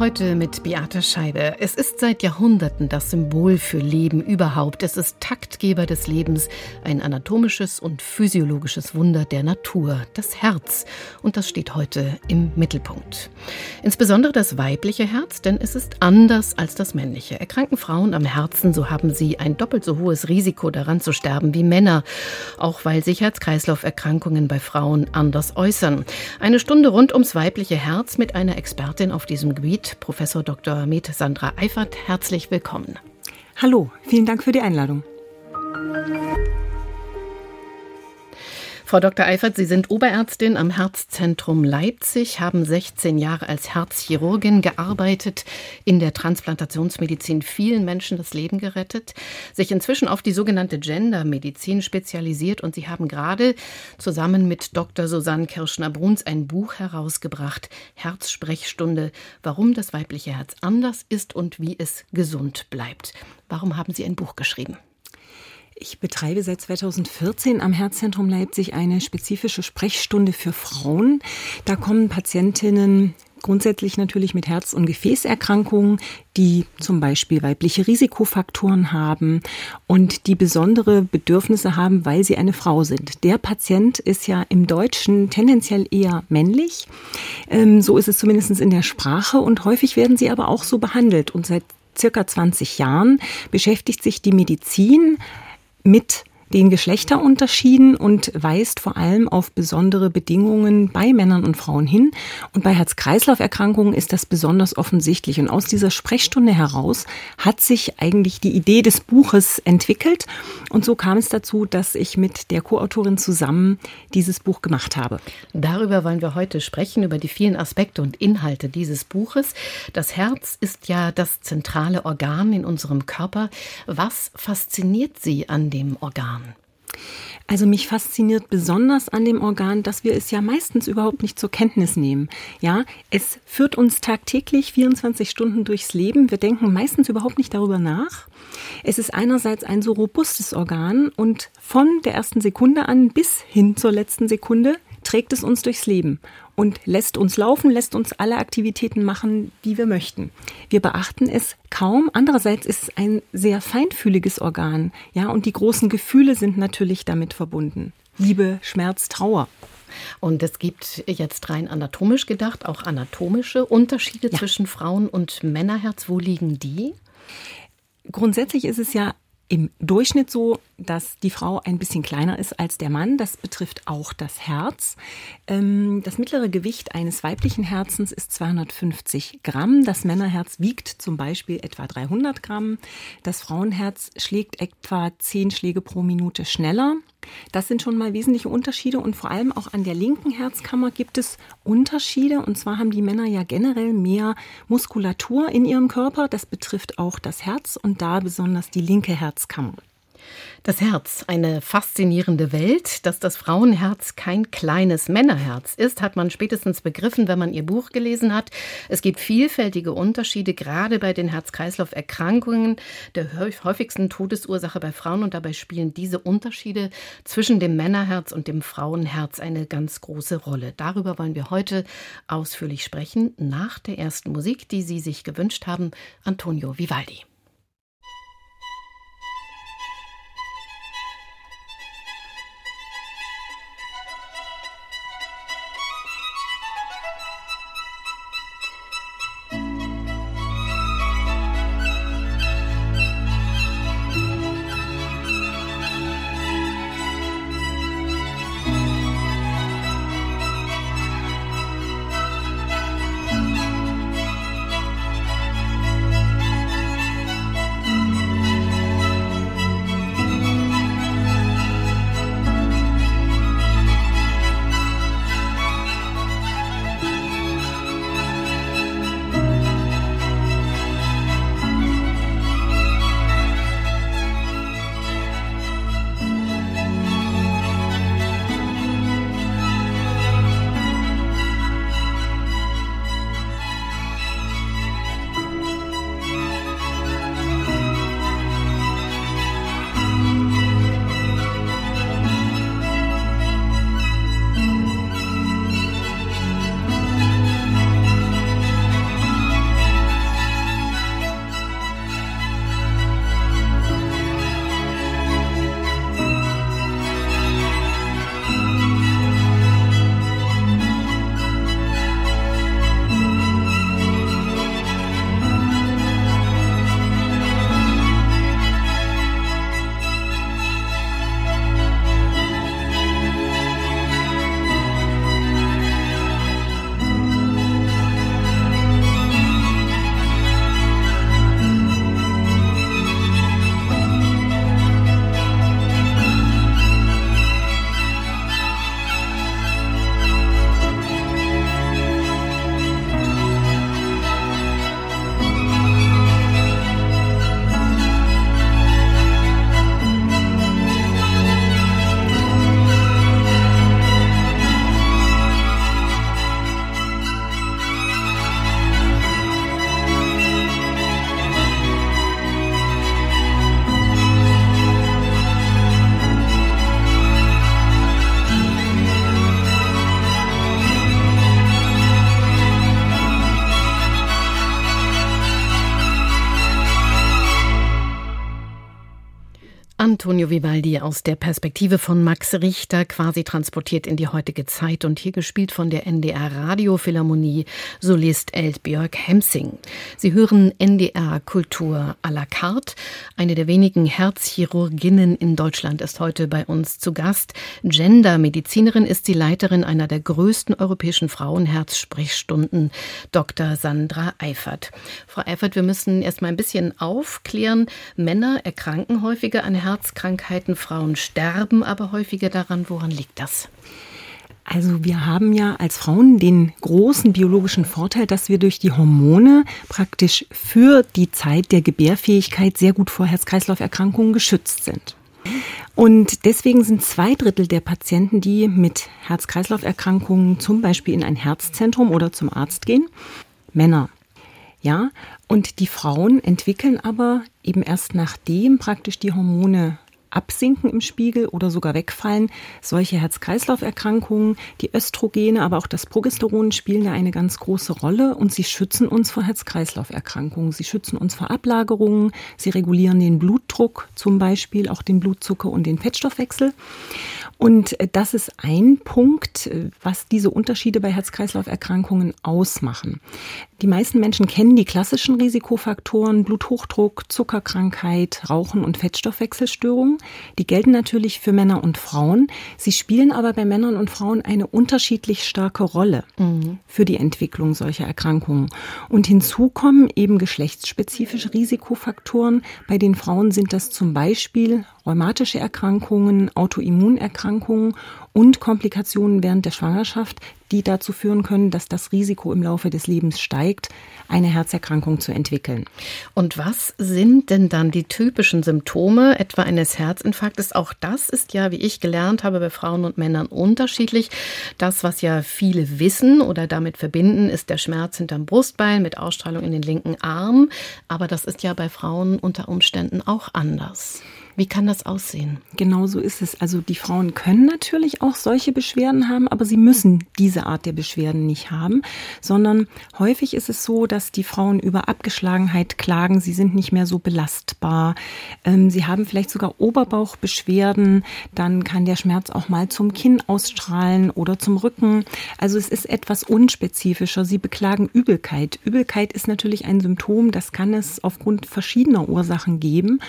Heute mit Beate Scheibe. Es ist seit Jahrhunderten das Symbol für Leben überhaupt. Es ist Taktgeber des Lebens, ein anatomisches und physiologisches Wunder der Natur, das Herz. Und das steht heute im Mittelpunkt. Insbesondere das weibliche Herz, denn es ist anders als das männliche. Erkranken Frauen am Herzen, so haben sie ein doppelt so hohes Risiko daran zu sterben wie Männer, auch weil sich Herz-Kreislauf-Erkrankungen bei Frauen anders äußern. Eine Stunde rund ums weibliche Herz mit einer Expertin auf diesem Gebiet Professor Dr. Med Sandra Eifert. Herzlich willkommen. Hallo, vielen Dank für die Einladung. Frau Dr. Eifert, Sie sind Oberärztin am Herzzentrum Leipzig, haben 16 Jahre als Herzchirurgin gearbeitet, in der Transplantationsmedizin vielen Menschen das Leben gerettet, sich inzwischen auf die sogenannte Gendermedizin spezialisiert und Sie haben gerade zusammen mit Dr. Susanne Kirschner-Bruns ein Buch herausgebracht, Herzsprechstunde, warum das weibliche Herz anders ist und wie es gesund bleibt. Warum haben Sie ein Buch geschrieben? Ich betreibe seit 2014 am Herzzentrum Leipzig eine spezifische Sprechstunde für Frauen. Da kommen Patientinnen grundsätzlich natürlich mit Herz- und Gefäßerkrankungen, die zum Beispiel weibliche Risikofaktoren haben und die besondere Bedürfnisse haben, weil sie eine Frau sind. Der Patient ist ja im Deutschen tendenziell eher männlich. Ähm, so ist es zumindest in der Sprache und häufig werden sie aber auch so behandelt. Und seit circa 20 Jahren beschäftigt sich die Medizin mit den Geschlechterunterschieden und weist vor allem auf besondere Bedingungen bei Männern und Frauen hin. Und bei Herz-Kreislauf-Erkrankungen ist das besonders offensichtlich. Und aus dieser Sprechstunde heraus hat sich eigentlich die Idee des Buches entwickelt. Und so kam es dazu, dass ich mit der Co-Autorin zusammen dieses Buch gemacht habe. Darüber wollen wir heute sprechen, über die vielen Aspekte und Inhalte dieses Buches. Das Herz ist ja das zentrale Organ in unserem Körper. Was fasziniert Sie an dem Organ? Also mich fasziniert besonders an dem Organ, dass wir es ja meistens überhaupt nicht zur Kenntnis nehmen. Ja, es führt uns tagtäglich 24 Stunden durchs Leben. Wir denken meistens überhaupt nicht darüber nach. Es ist einerseits ein so robustes Organ und von der ersten Sekunde an bis hin zur letzten Sekunde trägt es uns durchs Leben und lässt uns laufen, lässt uns alle Aktivitäten machen, die wir möchten. Wir beachten es kaum. Andererseits ist es ein sehr feinfühliges Organ, ja, und die großen Gefühle sind natürlich damit verbunden. Liebe, Schmerz, Trauer. Und es gibt jetzt rein anatomisch gedacht auch anatomische Unterschiede ja. zwischen Frauen- und Männerherz. Wo liegen die? Grundsätzlich ist es ja im Durchschnitt so, dass die Frau ein bisschen kleiner ist als der Mann. Das betrifft auch das Herz. Ähm, das mittlere Gewicht eines weiblichen Herzens ist 250 Gramm. Das Männerherz wiegt zum Beispiel etwa 300 Gramm. Das Frauenherz schlägt etwa 10 Schläge pro Minute schneller. Das sind schon mal wesentliche Unterschiede und vor allem auch an der linken Herzkammer gibt es Unterschiede. Und zwar haben die Männer ja generell mehr Muskulatur in ihrem Körper. Das betrifft auch das Herz und da besonders die linke Herzkammer. Das Herz, eine faszinierende Welt. Dass das Frauenherz kein kleines Männerherz ist, hat man spätestens begriffen, wenn man ihr Buch gelesen hat. Es gibt vielfältige Unterschiede, gerade bei den Herz-Kreislauf-Erkrankungen, der häufigsten Todesursache bei Frauen. Und dabei spielen diese Unterschiede zwischen dem Männerherz und dem Frauenherz eine ganz große Rolle. Darüber wollen wir heute ausführlich sprechen, nach der ersten Musik, die Sie sich gewünscht haben, Antonio Vivaldi. Antonio Vivaldi aus der Perspektive von Max Richter, quasi transportiert in die heutige Zeit und hier gespielt von der NDR Radiophilharmonie Solist Eldbjörg Hemsing. Sie hören NDR Kultur à la carte. Eine der wenigen Herzchirurginnen in Deutschland ist heute bei uns zu Gast. Gendermedizinerin ist sie Leiterin einer der größten europäischen Frauenherzsprechstunden, Dr. Sandra Eifert. Frau Eifert, wir müssen erst mal ein bisschen aufklären. Männer erkranken häufiger an Herzkrankheiten. Frauen sterben aber häufiger daran. Woran liegt das? Also wir haben ja als Frauen den großen biologischen Vorteil, dass wir durch die Hormone praktisch für die Zeit der Gebärfähigkeit sehr gut vor Herz-Kreislauf-Erkrankungen geschützt sind. Und deswegen sind zwei Drittel der Patienten, die mit Herz-Kreislauf-Erkrankungen zum Beispiel in ein Herzzentrum oder zum Arzt gehen, Männer. Ja, und die Frauen entwickeln aber eben erst nachdem praktisch die Hormone absinken im Spiegel oder sogar wegfallen. Solche Herz-Kreislauf-Erkrankungen, die Östrogene, aber auch das Progesteron spielen da eine ganz große Rolle und sie schützen uns vor Herz-Kreislauf-Erkrankungen. Sie schützen uns vor Ablagerungen, sie regulieren den Blutdruck zum Beispiel, auch den Blutzucker und den Fettstoffwechsel. Und äh, das ist ein Punkt, äh, was diese Unterschiede bei Herz-Kreislauf-Erkrankungen ausmachen. Die meisten Menschen kennen die klassischen Risikofaktoren Bluthochdruck, Zuckerkrankheit, Rauchen und Fettstoffwechselstörungen. Die gelten natürlich für Männer und Frauen. Sie spielen aber bei Männern und Frauen eine unterschiedlich starke Rolle mhm. für die Entwicklung solcher Erkrankungen. Und hinzu kommen eben geschlechtsspezifische Risikofaktoren. Bei den Frauen sind das zum Beispiel rheumatische Erkrankungen, Autoimmunerkrankungen und Komplikationen während der Schwangerschaft, die dazu führen können, dass das Risiko im Laufe des Lebens steigt, eine Herzerkrankung zu entwickeln. Und was sind denn dann die typischen Symptome etwa eines Herzinfarktes? Auch das ist ja, wie ich gelernt habe, bei Frauen und Männern unterschiedlich. Das, was ja viele wissen oder damit verbinden, ist der Schmerz hinterm Brustbein mit Ausstrahlung in den linken Arm. Aber das ist ja bei Frauen unter Umständen auch anders. Wie kann das aussehen? Genau so ist es. Also die Frauen können natürlich auch solche Beschwerden haben, aber sie müssen diese Art der Beschwerden nicht haben, sondern häufig ist es so, dass die Frauen über Abgeschlagenheit klagen, sie sind nicht mehr so belastbar, ähm, sie haben vielleicht sogar Oberbauchbeschwerden, dann kann der Schmerz auch mal zum Kinn ausstrahlen oder zum Rücken. Also es ist etwas unspezifischer. Sie beklagen Übelkeit. Übelkeit ist natürlich ein Symptom, das kann es aufgrund verschiedener Ursachen geben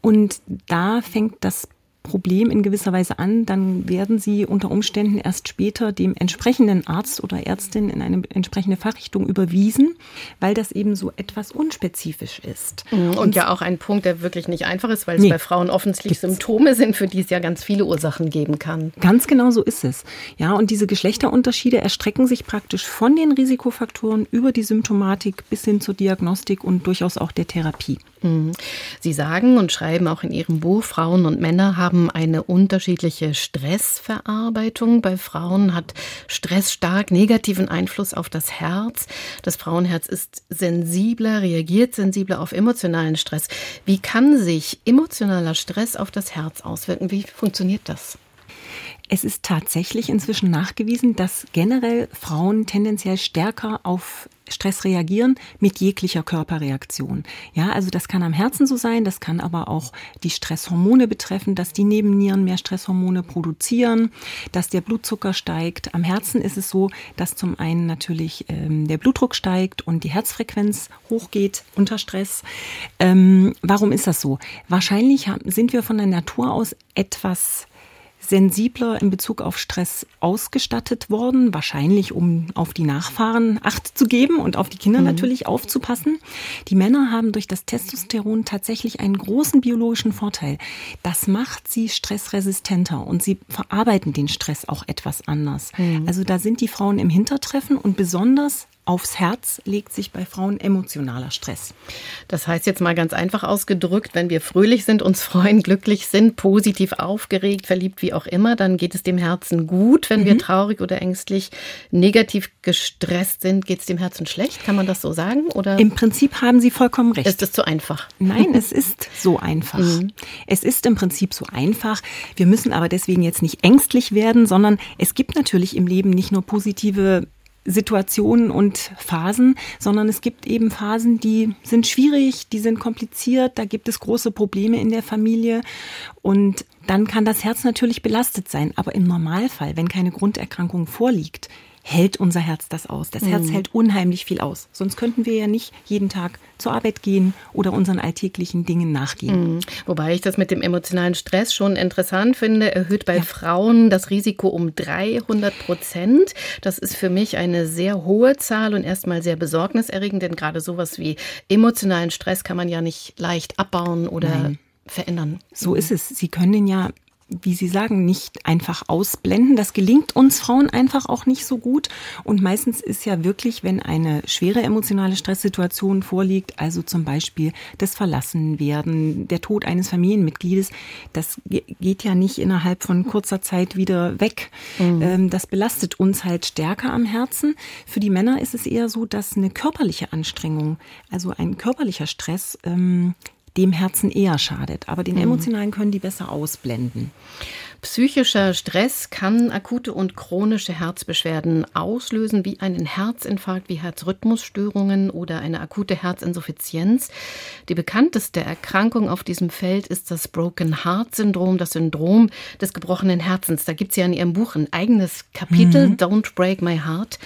und da fängt das Problem in gewisser Weise an, dann werden sie unter Umständen erst später dem entsprechenden Arzt oder Ärztin in eine entsprechende Fachrichtung überwiesen, weil das eben so etwas unspezifisch ist. Mhm. Und, und ja auch ein Punkt, der wirklich nicht einfach ist, weil es nee, bei Frauen offensichtlich Symptome sind, für die es ja ganz viele Ursachen geben kann. Ganz genau so ist es. Ja, und diese Geschlechterunterschiede erstrecken sich praktisch von den Risikofaktoren über die Symptomatik bis hin zur Diagnostik und durchaus auch der Therapie. Mhm. Sie sagen und schreiben auch in Ihrem Buch, Frauen und Männer haben eine unterschiedliche Stressverarbeitung. Bei Frauen hat Stress stark negativen Einfluss auf das Herz. Das Frauenherz ist sensibler, reagiert sensibler auf emotionalen Stress. Wie kann sich emotionaler Stress auf das Herz auswirken? Wie funktioniert das? Es ist tatsächlich inzwischen nachgewiesen, dass generell Frauen tendenziell stärker auf Stress reagieren mit jeglicher Körperreaktion. Ja, also das kann am Herzen so sein, das kann aber auch die Stresshormone betreffen, dass die Nebennieren mehr Stresshormone produzieren, dass der Blutzucker steigt. Am Herzen ist es so, dass zum einen natürlich ähm, der Blutdruck steigt und die Herzfrequenz hochgeht unter Stress. Ähm, warum ist das so? Wahrscheinlich sind wir von der Natur aus etwas sensibler in Bezug auf Stress ausgestattet worden, wahrscheinlich um auf die Nachfahren Acht zu geben und auf die Kinder mhm. natürlich aufzupassen. Die Männer haben durch das Testosteron tatsächlich einen großen biologischen Vorteil. Das macht sie stressresistenter und sie verarbeiten den Stress auch etwas anders. Mhm. Also da sind die Frauen im Hintertreffen und besonders aufs Herz legt sich bei Frauen emotionaler Stress. Das heißt jetzt mal ganz einfach ausgedrückt, wenn wir fröhlich sind, uns freuen, glücklich sind, positiv aufgeregt, verliebt, wie auch immer, dann geht es dem Herzen gut. Wenn mhm. wir traurig oder ängstlich, negativ gestresst sind, geht es dem Herzen schlecht. Kann man das so sagen? Oder Im Prinzip haben Sie vollkommen recht. Ist das zu einfach? Nein, es ist so einfach. Mhm. Es ist im Prinzip so einfach. Wir müssen aber deswegen jetzt nicht ängstlich werden, sondern es gibt natürlich im Leben nicht nur positive Situationen und Phasen, sondern es gibt eben Phasen, die sind schwierig, die sind kompliziert, da gibt es große Probleme in der Familie und dann kann das Herz natürlich belastet sein. Aber im Normalfall, wenn keine Grunderkrankung vorliegt, hält unser Herz das aus. Das Herz mhm. hält unheimlich viel aus. Sonst könnten wir ja nicht jeden Tag zur Arbeit gehen oder unseren alltäglichen Dingen nachgehen. Mhm. Wobei ich das mit dem emotionalen Stress schon interessant finde. Erhöht bei ja. Frauen das Risiko um 300 Prozent. Das ist für mich eine sehr hohe Zahl und erstmal sehr besorgniserregend, denn gerade sowas wie emotionalen Stress kann man ja nicht leicht abbauen oder Nein verändern. So ist es. Sie können ja wie Sie sagen, nicht einfach ausblenden. Das gelingt uns Frauen einfach auch nicht so gut. Und meistens ist ja wirklich, wenn eine schwere emotionale Stresssituation vorliegt, also zum Beispiel das Verlassenwerden, der Tod eines Familienmitgliedes, das geht ja nicht innerhalb von kurzer Zeit wieder weg. Mhm. Ähm, das belastet uns halt stärker am Herzen. Für die Männer ist es eher so, dass eine körperliche Anstrengung, also ein körperlicher Stress, ähm, dem Herzen eher schadet. Aber den mhm. emotionalen können die besser ausblenden. Psychischer Stress kann akute und chronische Herzbeschwerden auslösen, wie einen Herzinfarkt, wie Herzrhythmusstörungen oder eine akute Herzinsuffizienz. Die bekannteste Erkrankung auf diesem Feld ist das Broken Heart Syndrom, das Syndrom des gebrochenen Herzens. Da gibt es ja in Ihrem Buch ein eigenes Kapitel, mhm. Don't Break My Heart.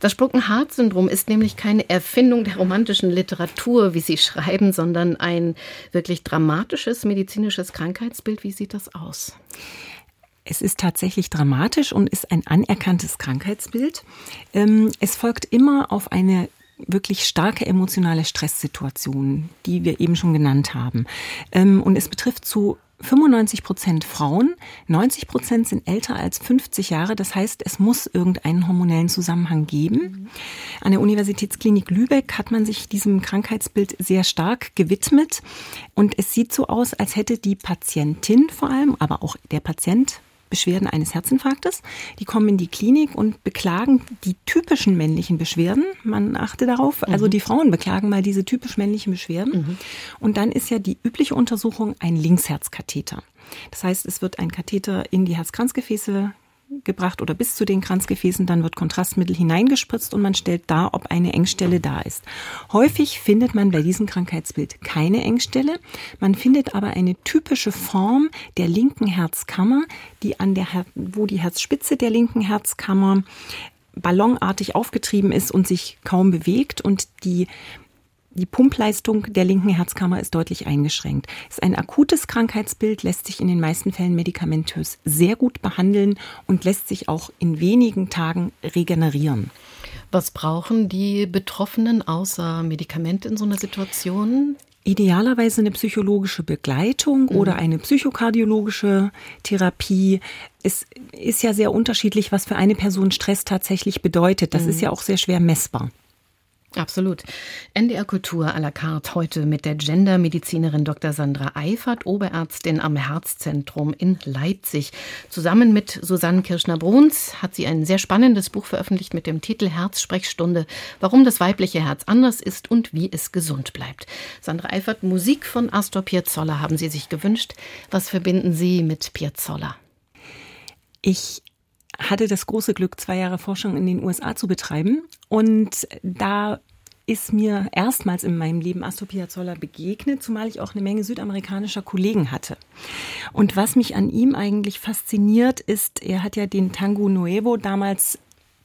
Das Broken Heart Syndrom ist nämlich keine Erfindung der romantischen Literatur, wie Sie schreiben, sondern ein wirklich dramatisches medizinisches Krankheitsbild. Wie sieht das aus? Es ist tatsächlich dramatisch und ist ein anerkanntes Krankheitsbild. Ähm, es folgt immer auf eine wirklich starke emotionale Stresssituation, die wir eben schon genannt haben. Ähm, und es betrifft zu 95 Prozent Frauen, 90 Prozent sind älter als 50 Jahre. Das heißt, es muss irgendeinen hormonellen Zusammenhang geben. An der Universitätsklinik Lübeck hat man sich diesem Krankheitsbild sehr stark gewidmet. Und es sieht so aus, als hätte die Patientin vor allem, aber auch der Patient, Beschwerden eines Herzinfarktes. Die kommen in die Klinik und beklagen die typischen männlichen Beschwerden. Man achte darauf. Also mhm. Also die Frauen beklagen mal diese typisch männlichen Beschwerden. Mhm. Und dann ist ja die übliche Untersuchung ein Linksherzkatheter. Das heißt, es wird ein Katheter in die Herzkranzgefäße gebracht oder bis zu den Kranzgefäßen, dann wird Kontrastmittel hineingespritzt und man stellt dar, ob eine Engstelle da ist. Häufig findet man bei diesem Krankheitsbild keine Engstelle, man findet aber eine typische Form der linken Herzkammer, die an der wo die Herzspitze der linken Herzkammer ballonartig aufgetrieben ist und sich kaum bewegt und die die Pumpleistung der linken Herzkammer ist deutlich eingeschränkt. Es ist ein akutes Krankheitsbild, lässt sich in den meisten Fällen medikamentös sehr gut behandeln und lässt sich auch in wenigen Tagen regenerieren. Was brauchen die Betroffenen außer Medikament in so einer Situation? Idealerweise eine psychologische Begleitung mhm. oder eine psychokardiologische Therapie. Es ist ja sehr unterschiedlich, was für eine Person Stress tatsächlich bedeutet. Das mhm. ist ja auch sehr schwer messbar. Absolut. NDR Kultur à la carte heute mit der Gendermedizinerin Dr. Sandra Eifert, Oberärztin am Herzzentrum in Leipzig. Zusammen mit Susanne Kirschner-Bruns hat sie ein sehr spannendes Buch veröffentlicht mit dem Titel Herzsprechstunde, warum das weibliche Herz anders ist und wie es gesund bleibt. Sandra Eifert, Musik von Astor Piazzolla haben Sie sich gewünscht. Was verbinden Sie mit Piazzolla? Ich hatte das große Glück, zwei Jahre Forschung in den USA zu betreiben. Und da ist mir erstmals in meinem Leben Astor Piazzolla begegnet, zumal ich auch eine Menge südamerikanischer Kollegen hatte. Und was mich an ihm eigentlich fasziniert, ist, er hat ja den Tango Nuevo damals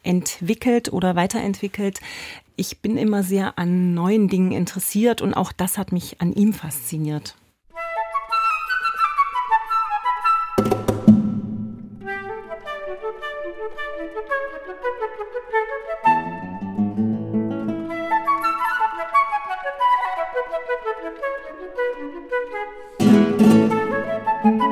entwickelt oder weiterentwickelt. Ich bin immer sehr an neuen Dingen interessiert und auch das hat mich an ihm fasziniert. Música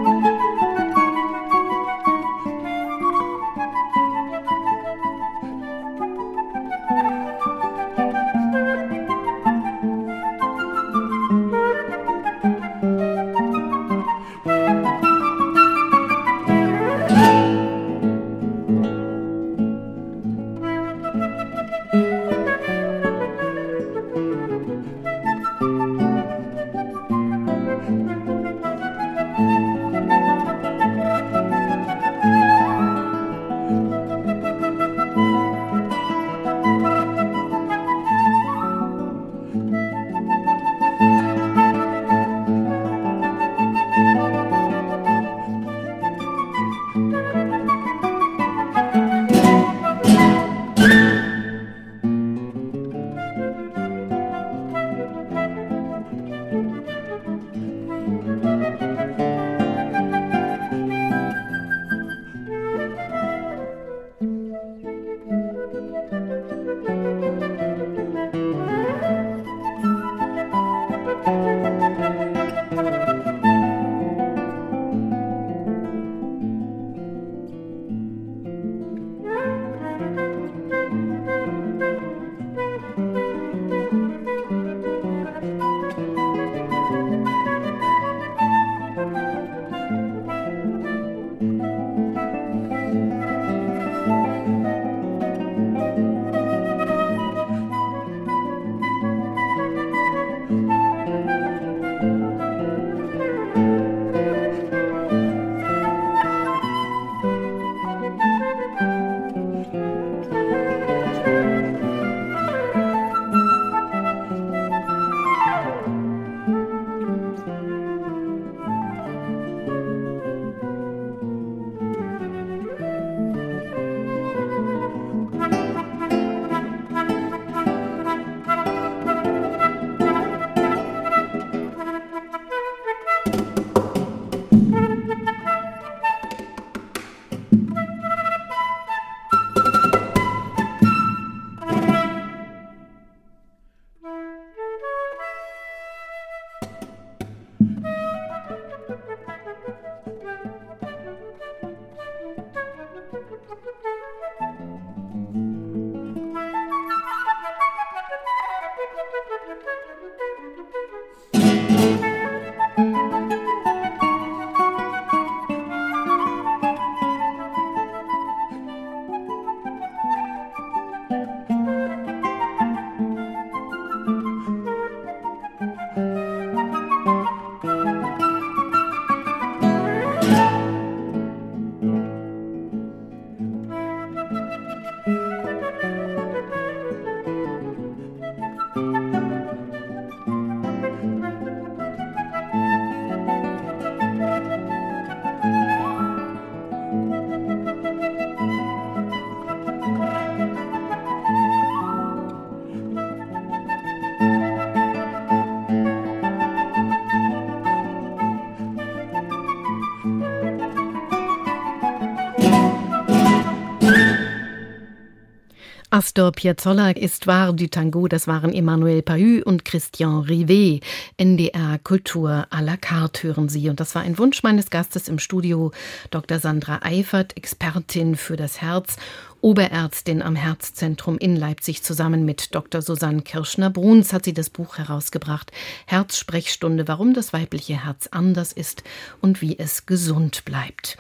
Astor Piazzolla ist wahr du Tango, das waren Emmanuel Pahü und Christian Rivet. NDR Kultur à la carte hören Sie. Und das war ein Wunsch meines Gastes im Studio, Dr. Sandra Eifert, Expertin für das Herz Oberärztin am Herzzentrum in Leipzig. Zusammen mit Dr. Susanne Kirschner-Bruns hat sie das Buch herausgebracht. Herzsprechstunde, warum das weibliche Herz anders ist und wie es gesund bleibt.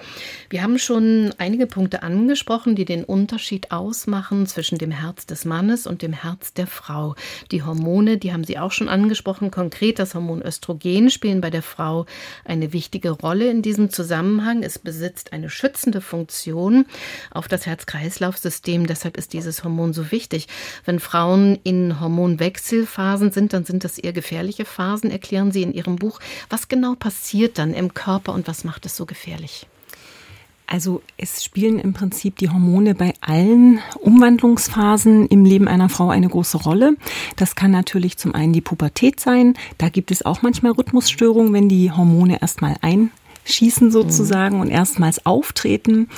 Wir haben schon einige Punkte angesprochen, die den Unterschied ausmachen zwischen dem Herz des Mannes und dem Herz der Frau. Die Hormone, die haben Sie auch schon angesprochen. Konkret das Hormon Östrogen spielen bei der Frau eine wichtige Rolle in diesem Zusammenhang. Es besitzt eine schützende Funktion auf das Herz-Kreislauf Kreislaufsystem. Deshalb ist dieses Hormon so wichtig. Wenn Frauen in Hormonwechselphasen sind, dann sind das eher gefährliche Phasen, erklären Sie in Ihrem Buch. Was genau passiert dann im Körper und was macht es so gefährlich? Also es spielen im Prinzip die Hormone bei allen Umwandlungsphasen im Leben einer Frau eine große Rolle. Das kann natürlich zum einen die Pubertät sein. Da gibt es auch manchmal Rhythmusstörungen, wenn die Hormone erstmal ein schießen sozusagen mhm. und erstmals auftreten.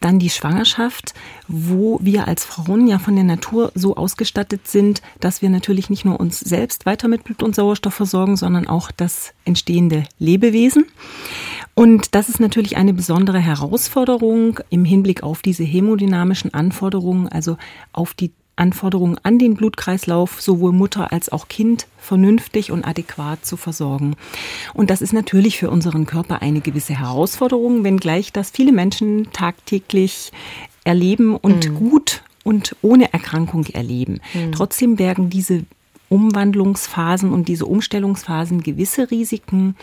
Dann die Schwangerschaft, wo wir als Frauen ja von der Natur so ausgestattet sind, dass wir natürlich nicht nur uns selbst weiter mit Blut und Sauerstoff versorgen, sondern auch das entstehende Lebewesen. Und das ist natürlich eine besondere Herausforderung im Hinblick auf diese hämodynamischen Anforderungen, also auf die Anforderungen an den Blutkreislauf sowohl Mutter als auch Kind vernünftig und adäquat zu versorgen. Und das ist natürlich für unseren Körper eine gewisse Herausforderung, wenngleich das viele Menschen tagtäglich erleben und mhm. gut und ohne Erkrankung erleben. Mhm. Trotzdem bergen diese Umwandlungsphasen und diese Umstellungsphasen gewisse Risiken.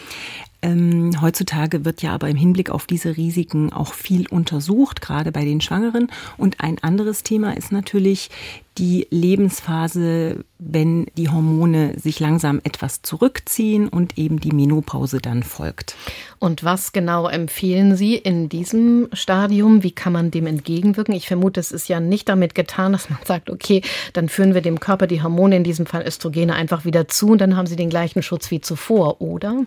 Ähm, heutzutage wird ja aber im Hinblick auf diese Risiken auch viel untersucht, gerade bei den Schwangeren. Und ein anderes Thema ist natürlich die Lebensphase, wenn die Hormone sich langsam etwas zurückziehen und eben die Menopause dann folgt. Und was genau empfehlen Sie in diesem Stadium? Wie kann man dem entgegenwirken? Ich vermute, es ist ja nicht damit getan, dass man sagt, okay, dann führen wir dem Körper die Hormone, in diesem Fall Östrogene, einfach wieder zu und dann haben Sie den gleichen Schutz wie zuvor, oder?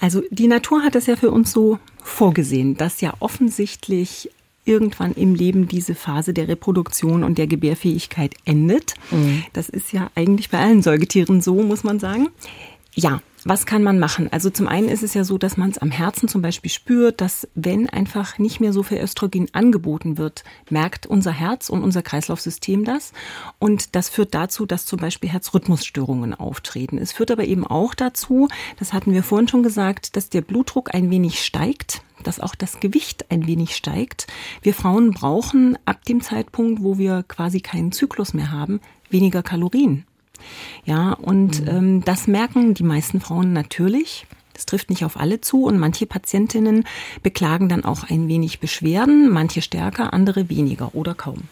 Also die Natur hat es ja für uns so vorgesehen, dass ja offensichtlich irgendwann im Leben diese Phase der Reproduktion und der Gebärfähigkeit endet. Mhm. Das ist ja eigentlich bei allen Säugetieren so, muss man sagen. Ja, was kann man machen? Also zum einen ist es ja so, dass man es am Herzen zum Beispiel spürt, dass wenn einfach nicht mehr so viel Östrogen angeboten wird, merkt unser Herz und unser Kreislaufsystem das. Und das führt dazu, dass zum Beispiel Herzrhythmusstörungen auftreten. Es führt aber eben auch dazu, das hatten wir vorhin schon gesagt, dass der Blutdruck ein wenig steigt dass auch das Gewicht ein wenig steigt. Wir Frauen brauchen ab dem Zeitpunkt, wo wir quasi keinen Zyklus mehr haben, weniger Kalorien. Ja, und mhm. ähm, das merken die meisten Frauen natürlich. Das trifft nicht auf alle zu und manche Patientinnen beklagen dann auch ein wenig Beschwerden, manche stärker, andere weniger oder kaum.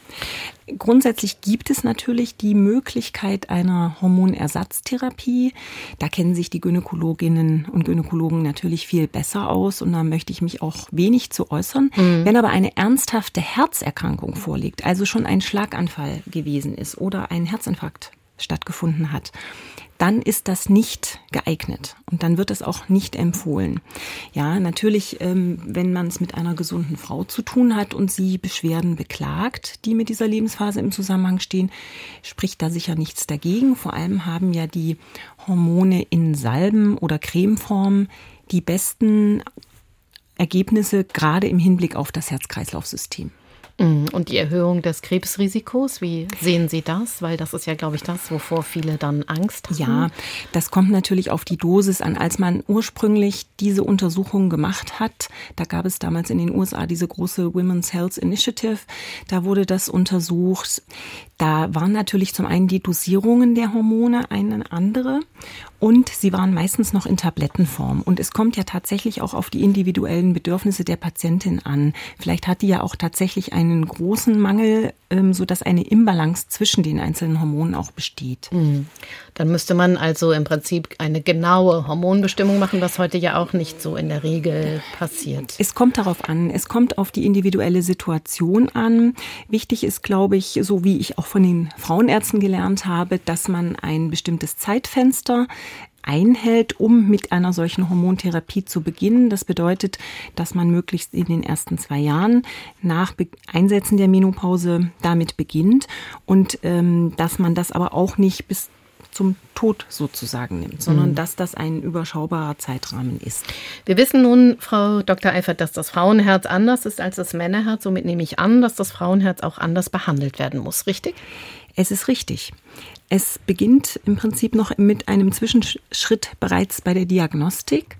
Grundsätzlich gibt es natürlich die Möglichkeit einer Hormonersatztherapie. Da kennen sich die Gynäkologinnen und Gynäkologen natürlich viel besser aus und da möchte ich mich auch wenig zu äußern. Mhm. Wenn aber eine ernsthafte Herzerkrankung vorliegt, also schon ein Schlaganfall gewesen ist oder ein Herzinfarkt stattgefunden hat, dann ist das nicht geeignet und dann wird es auch nicht empfohlen. Ja, natürlich, ähm, wenn man es mit einer gesunden Frau zu tun hat und sie Beschwerden beklagt, die mit dieser Lebensphase im Zusammenhang stehen, spricht da sicher nichts dagegen. Vor allem haben ja die Hormone in Salben oder Cremeform die besten Ergebnisse gerade im Hinblick auf das Herz-Kreislauf-System. Mhm. Und die Erhöhung des Krebsrisikos, wie sehen Sie das? Weil das ist ja, glaube ich, das, wovor viele dann Angst haben. Ja, das kommt natürlich auf die Dosis an. Als man ursprünglich diese Untersuchung gemacht hat, da gab es damals in den USA diese große Women's Health Initiative, da wurde das untersucht. Da waren natürlich zum einen die Dosierungen der Hormone eine andere und sie waren meistens noch in Tablettenform. Und es kommt ja tatsächlich auch auf die individuellen Bedürfnisse der Patientin an. Vielleicht hat die ja auch tatsächlich einen großen Mangel, ähm, so dass eine Imbalance zwischen den einzelnen Hormonen auch besteht. Mhm. Dann müsste man also im Prinzip eine genaue Hormonbestimmung machen, was heute ja auch nicht so in der Regel passiert. Es kommt darauf an. Es kommt auf die individuelle Situation an. Wichtig ist, glaube ich, so wie ich auch von den Frauenärzten gelernt habe, dass man ein bestimmtes Zeitfenster einhält, um mit einer solchen Hormontherapie zu beginnen. Das bedeutet, dass man möglichst in den ersten zwei Jahren nach Einsetzen der Menopause damit beginnt und ähm, dass man das aber auch nicht bis zum Tod sozusagen nimmt, sondern mhm. dass das ein überschaubarer Zeitrahmen ist. Wir wissen nun, Frau Dr. Eifert, dass das Frauenherz anders ist als das Männerherz. Somit nehme ich an, dass das Frauenherz auch anders behandelt werden muss, richtig? Es ist richtig. Es beginnt im Prinzip noch mit einem Zwischenschritt bereits bei der Diagnostik.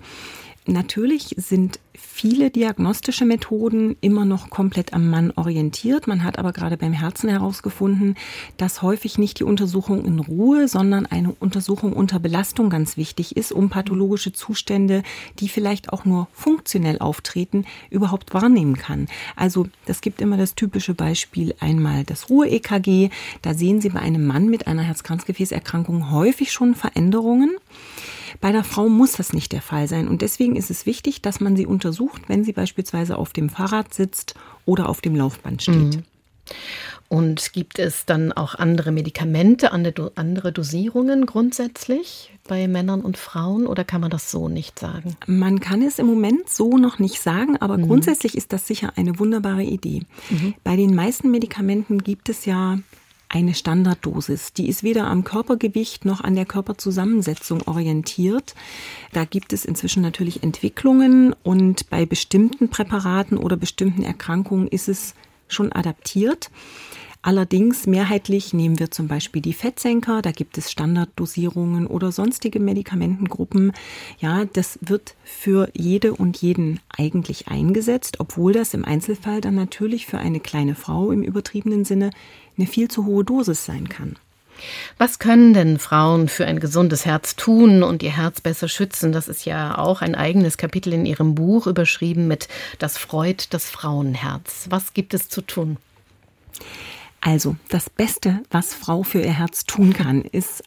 Natürlich sind viele diagnostische Methoden immer noch komplett am Mann orientiert. Man hat aber gerade beim Herzen herausgefunden, dass häufig nicht die Untersuchung in Ruhe, sondern eine Untersuchung unter Belastung ganz wichtig ist, um pathologische Zustände, die vielleicht auch nur funktionell auftreten, überhaupt wahrnehmen kann. Also das gibt immer das typische Beispiel einmal das Ruhe-EKG. Da sehen Sie bei einem Mann mit einer Herz-Kranzgefäßerkrankung häufig schon Veränderungen. Bei einer Frau muss das nicht der Fall sein. Und deswegen ist es wichtig, dass man sie untersucht, wenn sie beispielsweise auf dem Fahrrad sitzt oder auf dem Laufband steht. Mhm. Und gibt es dann auch andere Medikamente, andere Dosierungen grundsätzlich bei Männern und Frauen oder kann man das so nicht sagen? Man kann es im Moment so noch nicht sagen, aber mhm. grundsätzlich ist das sicher eine wunderbare Idee. Mhm. Bei den meisten Medikamenten gibt es ja eine Standarddosis. Die ist weder am Körpergewicht noch an der Körperzusammensetzung orientiert. Da gibt es inzwischen natürlich Entwicklungen und bei bestimmten Präparaten oder bestimmten Erkrankungen ist es schon adaptiert. Allerdings mehrheitlich nehmen wir zum Beispiel die Fettsenker, da gibt es Standarddosierungen oder sonstige Medikamentengruppen. Ja, das wird für jede und jeden eigentlich eingesetzt, obwohl das im Einzelfall dann natürlich für eine kleine Frau im übertriebenen Sinne eine viel zu hohe Dosis sein kann. Was können denn Frauen für ein gesundes Herz tun und ihr Herz besser schützen? Das ist ja auch ein eigenes Kapitel in Ihrem Buch überschrieben mit Das freut das Frauenherz. Was gibt es zu tun? Also, das Beste, was Frau für ihr Herz tun kann, ist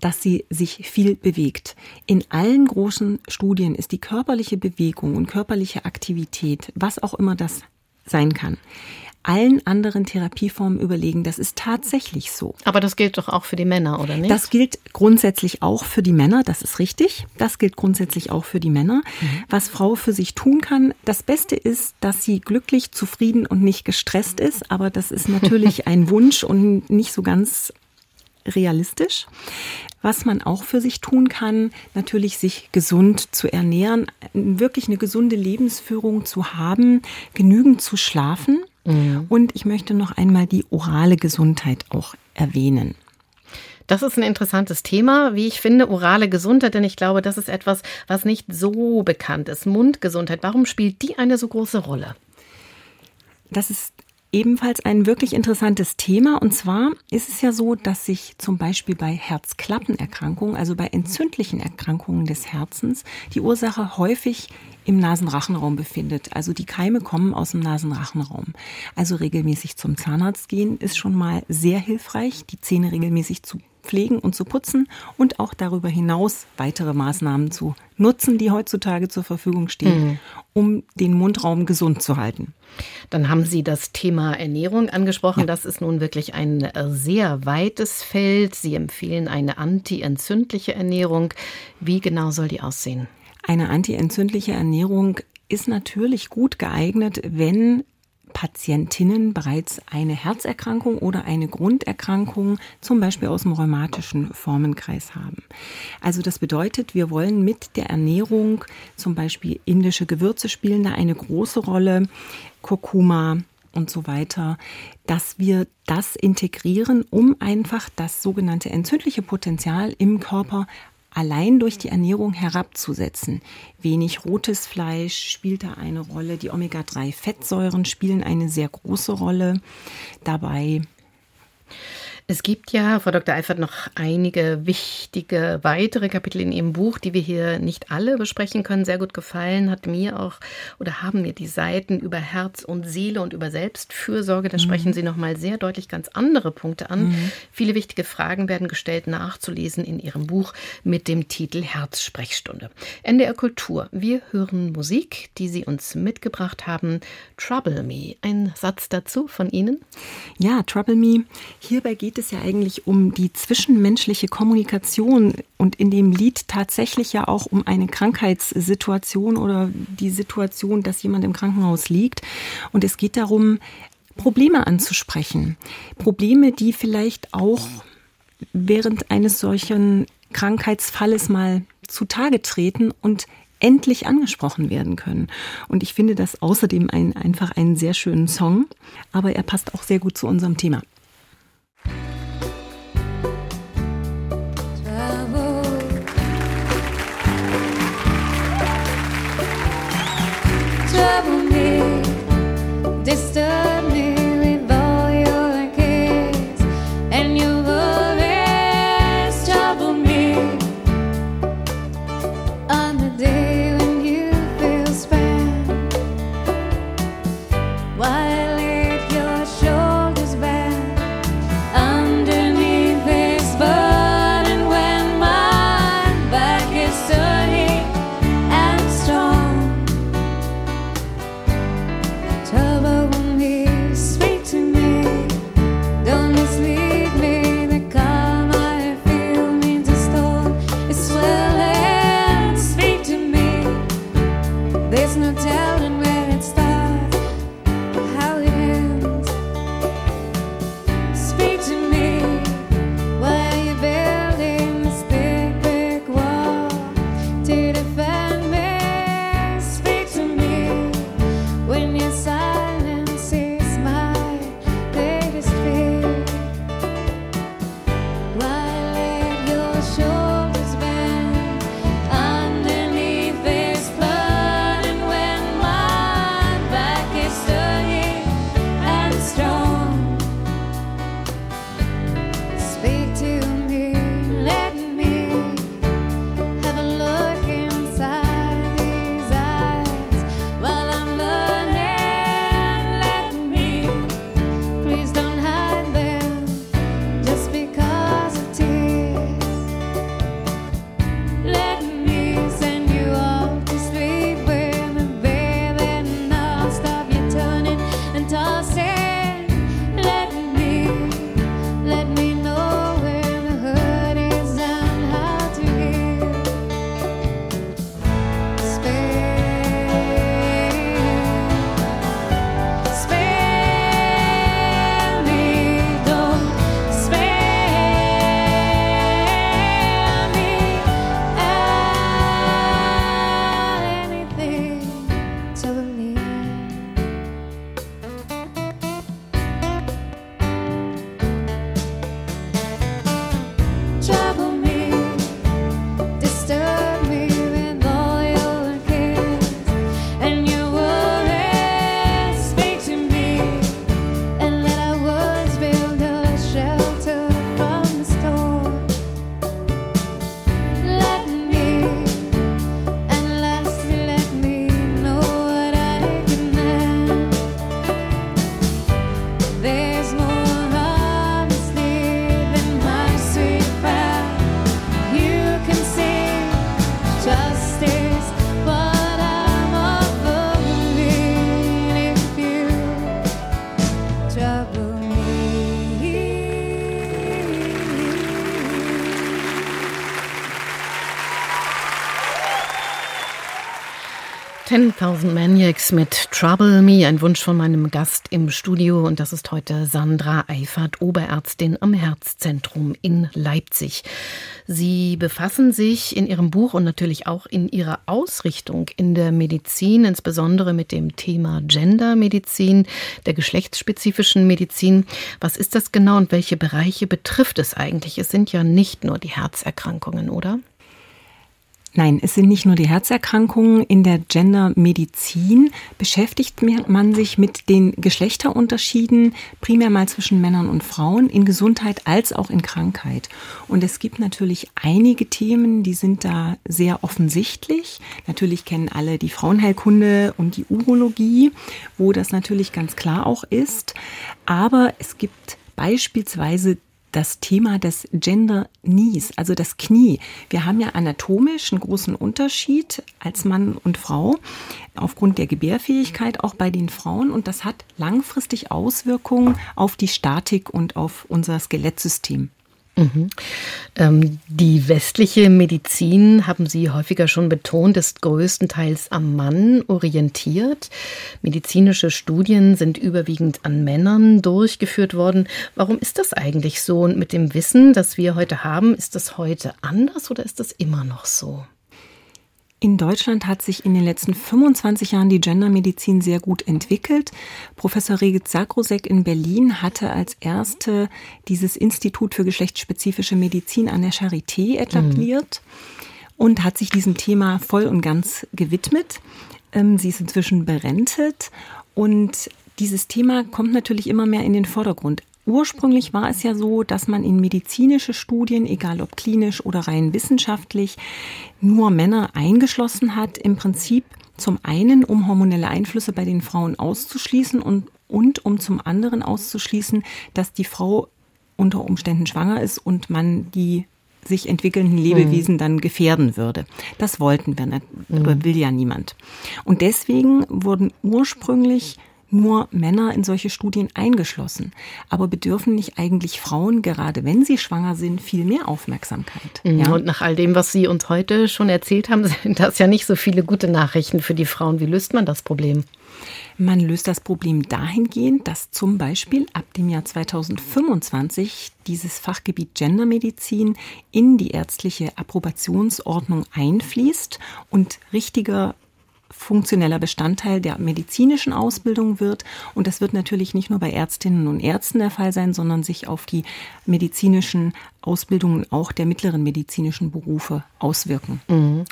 dass sie sich viel bewegt. In allen großen Studien ist die körperliche Bewegung und körperliche Aktivität, was auch immer das sein kann, allen anderen Therapieformen überlegen. Das ist tatsächlich so. Aber das gilt doch auch für die Männer, oder nicht? Das gilt grundsätzlich auch für die Männer, das ist richtig. Das gilt grundsätzlich auch für die Männer. Mhm. Was Frau für sich tun kann, das Beste ist, dass sie glücklich, zufrieden und nicht gestresst ist. Aber das ist natürlich ein Wunsch und nicht so ganz realistisch. Was man auch für sich tun kann, natürlich sich gesund zu ernähren, wirklich eine gesunde Lebensführung zu haben, genügend zu schlafen. Mhm. Und ich möchte noch einmal die orale Gesundheit auch erwähnen. Das ist ein interessantes Thema, wie ich finde, orale Gesundheit, denn ich glaube, das ist etwas, was nicht so bekannt ist. Mundgesundheit, warum spielt die eine so große Rolle? Das ist ebenfalls ein wirklich interessantes Thema. Und zwar ist es ja so, dass sich zum Beispiel bei Herzklappenerkrankungen, also bei entzündlichen Erkrankungen des Herzens, die Ursache häufig im Nasenrachenraum befindet. Also die Keime kommen aus dem Nasenrachenraum. Also regelmäßig zum Zahnarzt gehen ist schon mal sehr hilfreich, die Zähne regelmäßig zu pflegen und zu putzen und auch darüber hinaus weitere Maßnahmen zu nutzen, die heutzutage zur Verfügung stehen, mhm. um den Mundraum gesund zu halten. Dann haben Sie das Thema Ernährung angesprochen. Ja. Das ist nun wirklich ein äh, sehr weites Feld. Sie empfehlen eine antientzündliche Ernährung. Wie genau soll die aussehen? Eine antientzündliche Ernährung ist natürlich gut geeignet, wenn Patientinnen bereits eine Herzerkrankung oder eine Grunderkrankung, zum Beispiel aus dem rheumatischen Formenkreis haben. Also das bedeutet, wir wollen mit der Ernährung, zum Beispiel indische Gewürze spielen da eine große Rolle, Kurkuma, und so weiter, dass wir das integrieren, um einfach das sogenannte entzündliche Potenzial im Körper allein durch die Ernährung herabzusetzen. Wenig rotes Fleisch spielt da eine Rolle. Die Omega-3-Fettsäuren spielen eine sehr große Rolle dabei. Es gibt ja, Frau Dr. Eifert, noch einige wichtige weitere Kapitel in Ihrem Buch, die wir hier nicht alle besprechen können. Sehr gut gefallen hat mir auch oder haben mir die Seiten über Herz und Seele und über Selbstfürsorge. Da mhm. sprechen Sie nochmal sehr deutlich ganz andere Punkte an. Mhm. Viele wichtige Fragen werden gestellt, nachzulesen in Ihrem Buch mit dem Titel Herzsprechstunde. NDR Kultur. Wir hören Musik, die Sie uns mitgebracht haben. Trouble Me. Ein Satz dazu von Ihnen? Ja, Trouble Me. Hierbei geht es ja eigentlich um die zwischenmenschliche Kommunikation und in dem Lied tatsächlich ja auch um eine Krankheitssituation oder die Situation, dass jemand im Krankenhaus liegt. Und es geht darum, Probleme anzusprechen. Probleme, die vielleicht auch während eines solchen Krankheitsfalles mal zutage treten und endlich angesprochen werden können. Und ich finde das außerdem ein, einfach einen sehr schönen Song, aber er passt auch sehr gut zu unserem Thema. 10.000 Maniacs mit Trouble Me, ein Wunsch von meinem Gast im Studio. Und das ist heute Sandra Eifert, Oberärztin am Herzzentrum in Leipzig. Sie befassen sich in Ihrem Buch und natürlich auch in Ihrer Ausrichtung in der Medizin, insbesondere mit dem Thema Gendermedizin, der geschlechtsspezifischen Medizin. Was ist das genau und welche Bereiche betrifft es eigentlich? Es sind ja nicht nur die Herzerkrankungen, oder? Nein, es sind nicht nur die Herzerkrankungen. In der Gendermedizin beschäftigt man sich mit den Geschlechterunterschieden, primär mal zwischen Männern und Frauen, in Gesundheit als auch in Krankheit. Und es gibt natürlich einige Themen, die sind da sehr offensichtlich. Natürlich kennen alle die Frauenheilkunde und die Urologie, wo das natürlich ganz klar auch ist. Aber es gibt beispielsweise das Thema des Gender Knees, also das Knie. Wir haben ja anatomisch einen großen Unterschied als Mann und Frau aufgrund der Gebärfähigkeit auch bei den Frauen und das hat langfristig Auswirkungen auf die Statik und auf unser Skelettsystem. Mhm. Ähm, die westliche Medizin, haben Sie häufiger schon betont, ist größtenteils am Mann orientiert. Medizinische Studien sind überwiegend an Männern durchgeführt worden. Warum ist das eigentlich so? Und mit dem Wissen, das wir heute haben, ist das heute anders oder ist das immer noch so? In Deutschland hat sich in den letzten 25 Jahren die Gendermedizin sehr gut entwickelt. Professor Regit Sakrosek in Berlin hatte als erste dieses Institut für geschlechtsspezifische Medizin an der Charité etabliert mhm. und hat sich diesem Thema voll und ganz gewidmet. Ähm, sie ist inzwischen berentet und dieses Thema kommt natürlich immer mehr in den Vordergrund. Ursprünglich war es ja so, dass man in medizinische Studien, egal ob klinisch oder rein wissenschaftlich, nur Männer eingeschlossen hat, im Prinzip zum einen, um hormonelle Einflüsse bei den Frauen auszuschließen und, und um zum anderen auszuschließen, dass die Frau unter Umständen schwanger ist und man die sich entwickelnden Lebewesen mhm. dann gefährden würde. Das wollten wir nicht, mhm. will ja niemand. Und deswegen wurden ursprünglich nur Männer in solche Studien eingeschlossen. Aber bedürfen nicht eigentlich Frauen, gerade wenn sie schwanger sind, viel mehr Aufmerksamkeit? Mhm. Ja? Und nach all dem, was Sie uns heute schon erzählt haben, sind das ja nicht so viele gute Nachrichten für die Frauen. Wie löst man das Problem? Man löst das Problem dahingehend, dass zum Beispiel ab dem Jahr 2025 dieses Fachgebiet Gendermedizin in die ärztliche Approbationsordnung einfließt und richtiger funktioneller Bestandteil der medizinischen Ausbildung wird. Und das wird natürlich nicht nur bei Ärztinnen und Ärzten der Fall sein, sondern sich auf die medizinischen Ausbildungen auch der mittleren medizinischen Berufe auswirken. Mhm.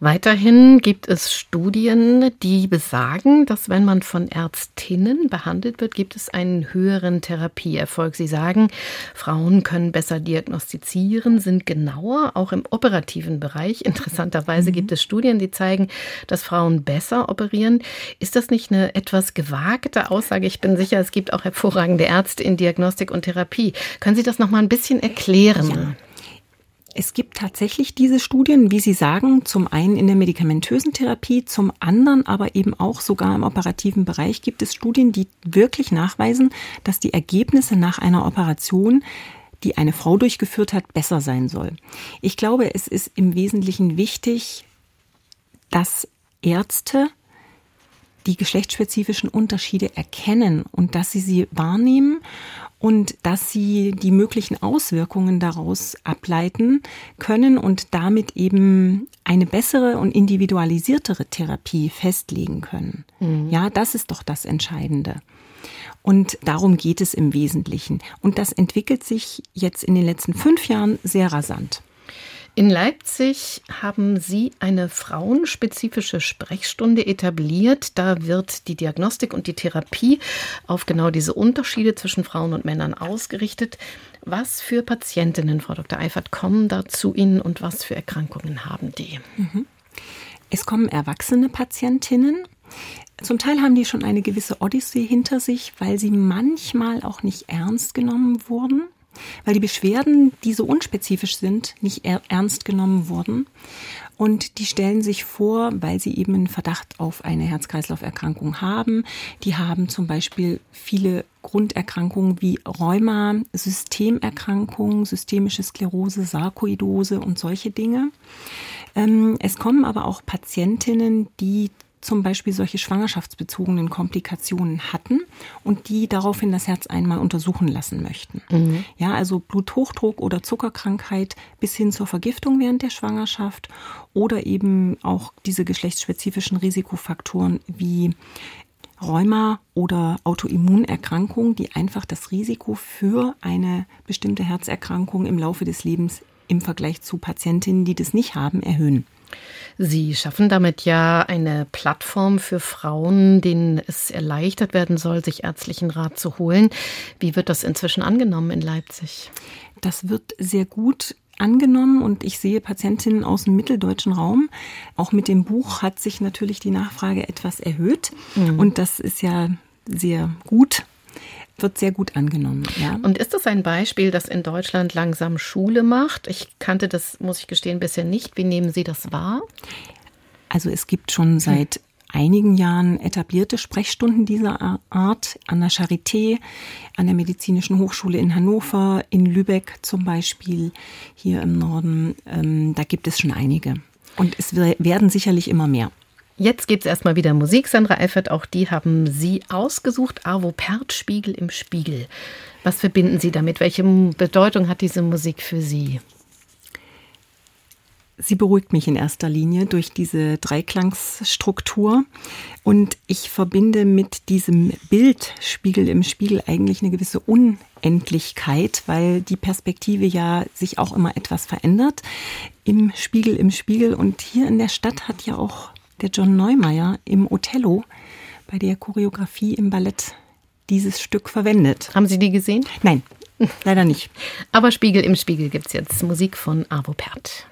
Weiterhin gibt es Studien, die besagen, dass wenn man von Ärztinnen behandelt wird, gibt es einen höheren Therapieerfolg. Sie sagen, Frauen können besser diagnostizieren, sind genauer, auch im operativen Bereich. Interessanterweise mhm. gibt es Studien, die zeigen, dass Frauen besser operieren. Ist das nicht eine etwas gewagte Aussage? Ich bin sicher, es gibt auch hervorragende Ärzte in Diagnostik und Therapie. Können Sie das noch mal ein bisschen erklären? Erklären? Ja. Es gibt tatsächlich diese Studien, wie Sie sagen, zum einen in der medikamentösen Therapie, zum anderen aber eben auch sogar im operativen Bereich gibt es Studien, die wirklich nachweisen, dass die Ergebnisse nach einer Operation die eine Frau durchgeführt hat, besser sein soll. Ich glaube, es ist im Wesentlichen wichtig, dass Ärzte die geschlechtsspezifischen Unterschiede erkennen und dass sie sie wahrnehmen und dass sie die möglichen Auswirkungen daraus ableiten können und damit eben eine bessere und individualisiertere Therapie festlegen können. Mhm. Ja, das ist doch das Entscheidende. Und darum geht es im Wesentlichen. Und das entwickelt sich jetzt in den letzten fünf Jahren sehr rasant. In Leipzig haben Sie eine frauenspezifische Sprechstunde etabliert. Da wird die Diagnostik und die Therapie auf genau diese Unterschiede zwischen Frauen und Männern ausgerichtet. Was für Patientinnen, Frau Dr. Eifert, kommen da zu Ihnen und was für Erkrankungen haben die? Mhm. Es kommen erwachsene Patientinnen. Zum Teil haben die schon eine gewisse Odyssee hinter sich, weil sie manchmal auch nicht ernst genommen wurden weil die Beschwerden, die so unspezifisch sind, nicht ernst genommen wurden. Und die stellen sich vor, weil sie eben einen Verdacht auf eine Herz-Kreislauf-Erkrankung haben. Die haben zum Beispiel viele Grunderkrankungen wie Rheuma, Systemerkrankungen, systemische Sklerose, Sarkoidose und solche Dinge. Ähm, es kommen aber auch Patientinnen, die zum Beispiel solche schwangerschaftsbezogenen Komplikationen hatten und die daraufhin das Herz einmal untersuchen lassen möchten. Mhm. Ja, also Bluthochdruck oder Zuckerkrankheit bis hin zur Vergiftung während der Schwangerschaft oder eben auch diese geschlechtsspezifischen Risikofaktoren wie Rheuma oder Autoimmunerkrankungen, die einfach das Risiko für eine bestimmte Herzerkrankung im Laufe des Lebens im Vergleich zu Patientinnen, die das nicht haben, erhöhen. Sie schaffen damit ja eine Plattform für Frauen, denen es erleichtert werden soll, sich ärztlichen Rat zu holen. Wie wird das inzwischen angenommen in Leipzig? Das wird sehr gut angenommen und ich sehe Patientinnen aus dem mitteldeutschen Raum. Auch mit dem Buch hat sich natürlich die Nachfrage etwas erhöht mhm. und das ist ja sehr gut. Wird sehr gut angenommen. Ja. Und ist das ein Beispiel, das in Deutschland langsam Schule macht? Ich kannte das, muss ich gestehen, bisher nicht. Wie nehmen Sie das wahr? Also es gibt schon seit einigen Jahren etablierte Sprechstunden dieser Art an der Charité, an der Medizinischen Hochschule in Hannover, in Lübeck zum Beispiel, hier im Norden. Ähm, da gibt es schon einige. Und es werden sicherlich immer mehr. Jetzt gibt es erstmal wieder Musik, Sandra Eifert. Auch die haben Sie ausgesucht. Arvo Pärt, Spiegel im Spiegel. Was verbinden Sie damit? Welche Bedeutung hat diese Musik für Sie? Sie beruhigt mich in erster Linie durch diese Dreiklangsstruktur. Und ich verbinde mit diesem Bild Spiegel im Spiegel eigentlich eine gewisse Unendlichkeit, weil die Perspektive ja sich auch immer etwas verändert. Im Spiegel im Spiegel. Und hier in der Stadt hat ja auch der John Neumeier im Othello bei der Choreografie im Ballett dieses Stück verwendet. Haben Sie die gesehen? Nein, leider nicht. Aber Spiegel im Spiegel gibt es jetzt Musik von Avo Pert.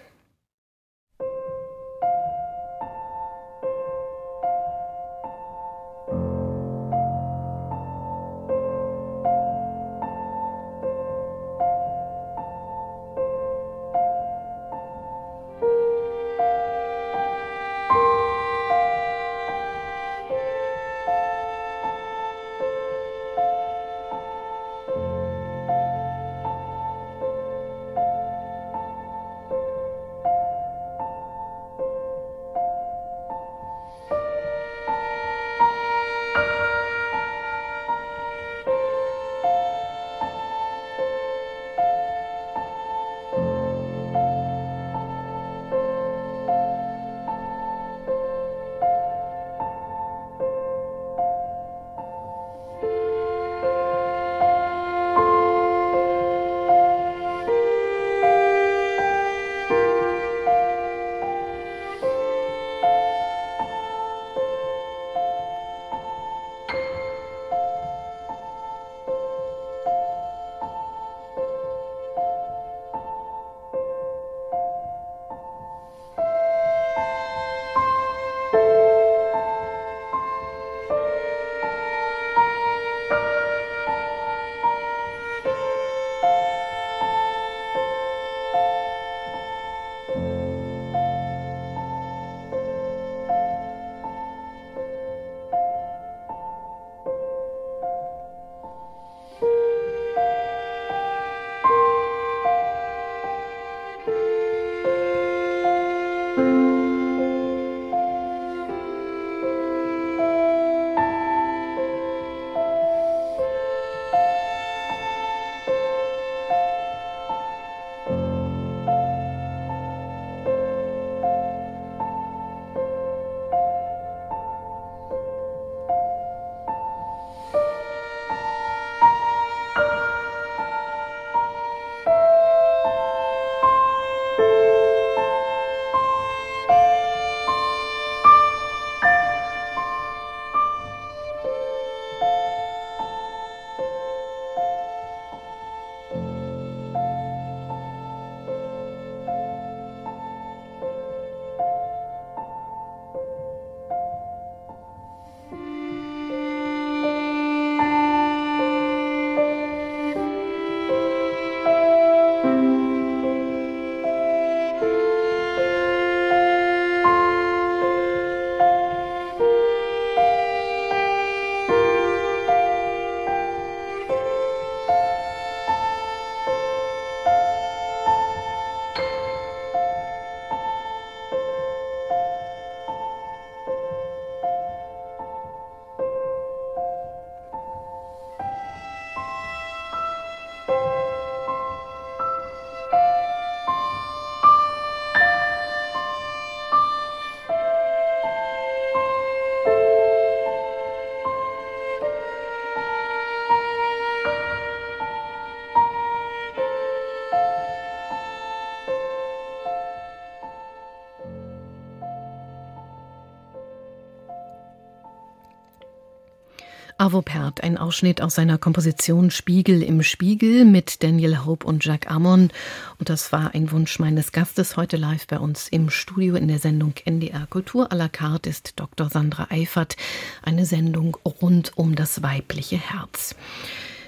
Avopert, ein Ausschnitt aus seiner Komposition Spiegel im Spiegel mit Daniel Hope und Jacques Amon. Und das war ein Wunsch meines Gastes heute live bei uns im Studio in der Sendung NDR Kultur à la carte ist Dr. Sandra Eifert. Eine Sendung rund um das weibliche Herz.